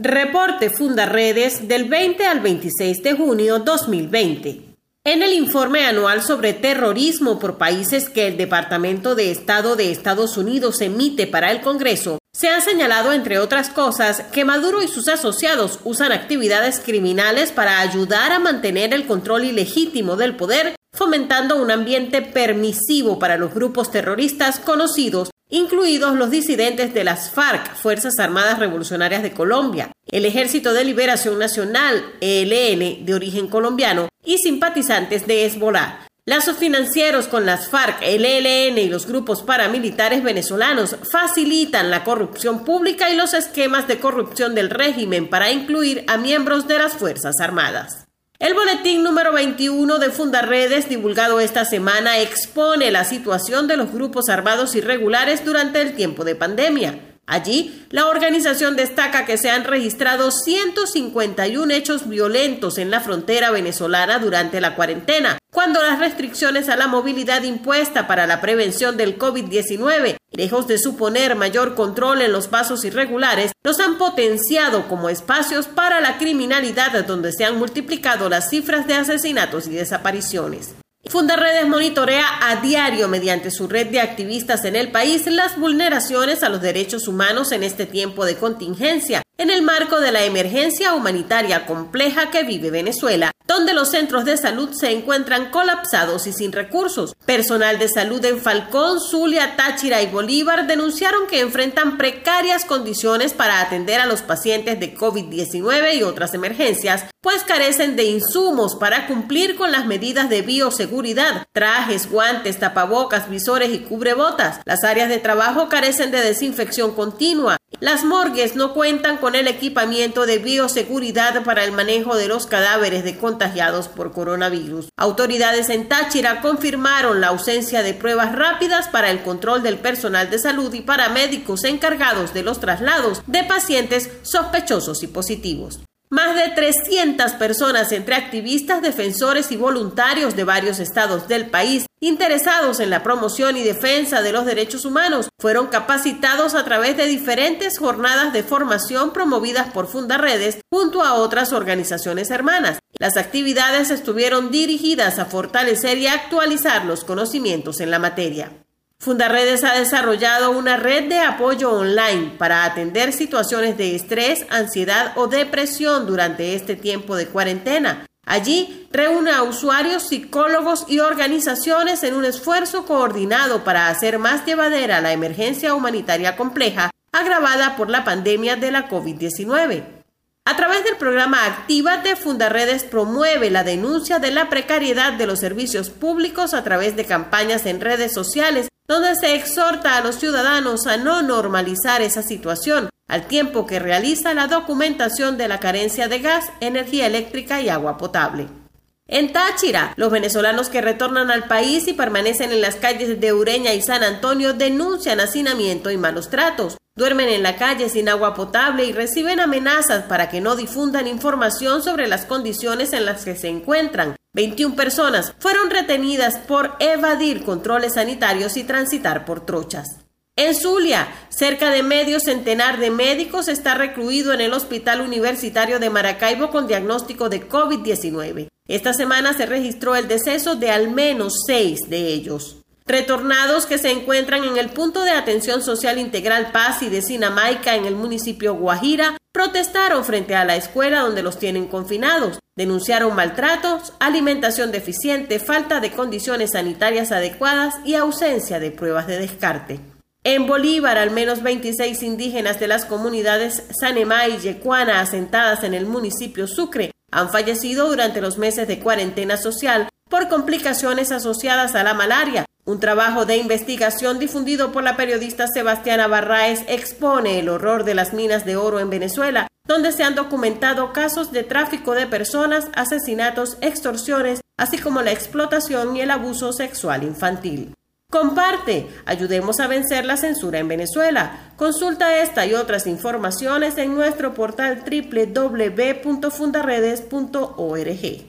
Reporte Fundaredes del 20 al 26 de junio 2020. En el informe anual sobre terrorismo por países que el Departamento de Estado de Estados Unidos emite para el Congreso, se han señalado, entre otras cosas, que Maduro y sus asociados usan actividades criminales para ayudar a mantener el control ilegítimo del poder, fomentando un ambiente permisivo para los grupos terroristas conocidos incluidos los disidentes de las FARC, Fuerzas Armadas Revolucionarias de Colombia, el Ejército de Liberación Nacional, ELN, de origen colombiano, y simpatizantes de Hezbollah. Lazos financieros con las FARC, el ELN y los grupos paramilitares venezolanos facilitan la corrupción pública y los esquemas de corrupción del régimen para incluir a miembros de las Fuerzas Armadas. El boletín número 21 de Fundaredes, divulgado esta semana, expone la situación de los grupos armados irregulares durante el tiempo de pandemia. Allí, la organización destaca que se han registrado 151 hechos violentos en la frontera venezolana durante la cuarentena, cuando las restricciones a la movilidad impuesta para la prevención del COVID-19, lejos de suponer mayor control en los pasos irregulares, los han potenciado como espacios para la criminalidad donde se han multiplicado las cifras de asesinatos y desapariciones. Fundaredes monitorea a diario mediante su red de activistas en el país las vulneraciones a los derechos humanos en este tiempo de contingencia, en el marco de la emergencia humanitaria compleja que vive Venezuela, donde los centros de salud se encuentran colapsados y sin recursos. Personal de salud en Falcón, Zulia, Táchira y Bolívar denunciaron que enfrentan precarias condiciones para atender a los pacientes de COVID-19 y otras emergencias, pues carecen de insumos para cumplir con las medidas de bioseguridad, trajes, guantes, tapabocas, visores y cubrebotas. Las áreas de trabajo carecen de desinfección continua. Las morgues no cuentan con el equipamiento de bioseguridad para el manejo de los cadáveres de contagiados por coronavirus. Autoridades en Táchira confirmaron la ausencia de pruebas rápidas para el control del personal de salud y para médicos encargados de los traslados de pacientes sospechosos y positivos. Más de 300 personas entre activistas, defensores y voluntarios de varios estados del país interesados en la promoción y defensa de los derechos humanos fueron capacitados a través de diferentes jornadas de formación promovidas por Fundaredes junto a otras organizaciones hermanas. Las actividades estuvieron dirigidas a fortalecer y actualizar los conocimientos en la materia. Fundaredes ha desarrollado una red de apoyo online para atender situaciones de estrés, ansiedad o depresión durante este tiempo de cuarentena. Allí reúne a usuarios, psicólogos y organizaciones en un esfuerzo coordinado para hacer más llevadera la emergencia humanitaria compleja agravada por la pandemia de la COVID-19. A través del programa Actívate, Fundaredes promueve la denuncia de la precariedad de los servicios públicos a través de campañas en redes sociales, donde se exhorta a los ciudadanos a no normalizar esa situación, al tiempo que realiza la documentación de la carencia de gas, energía eléctrica y agua potable. En Táchira, los venezolanos que retornan al país y permanecen en las calles de Ureña y San Antonio denuncian hacinamiento y malos tratos. Duermen en la calle sin agua potable y reciben amenazas para que no difundan información sobre las condiciones en las que se encuentran. 21 personas fueron retenidas por evadir controles sanitarios y transitar por trochas. En Zulia, cerca de medio centenar de médicos está recluido en el Hospital Universitario de Maracaibo con diagnóstico de COVID-19. Esta semana se registró el deceso de al menos seis de ellos. Retornados que se encuentran en el punto de atención social integral Paz y de Sinamaica en el municipio Guajira protestaron frente a la escuela donde los tienen confinados. Denunciaron maltratos, alimentación deficiente, falta de condiciones sanitarias adecuadas y ausencia de pruebas de descarte. En Bolívar, al menos 26 indígenas de las comunidades Sanemá y Yecuana asentadas en el municipio Sucre han fallecido durante los meses de cuarentena social por complicaciones asociadas a la malaria, un trabajo de investigación difundido por la periodista Sebastiana Barraez expone el horror de las minas de oro en Venezuela, donde se han documentado casos de tráfico de personas, asesinatos, extorsiones, así como la explotación y el abuso sexual infantil. Comparte, ayudemos a vencer la censura en Venezuela. Consulta esta y otras informaciones en nuestro portal www.fundaredes.org.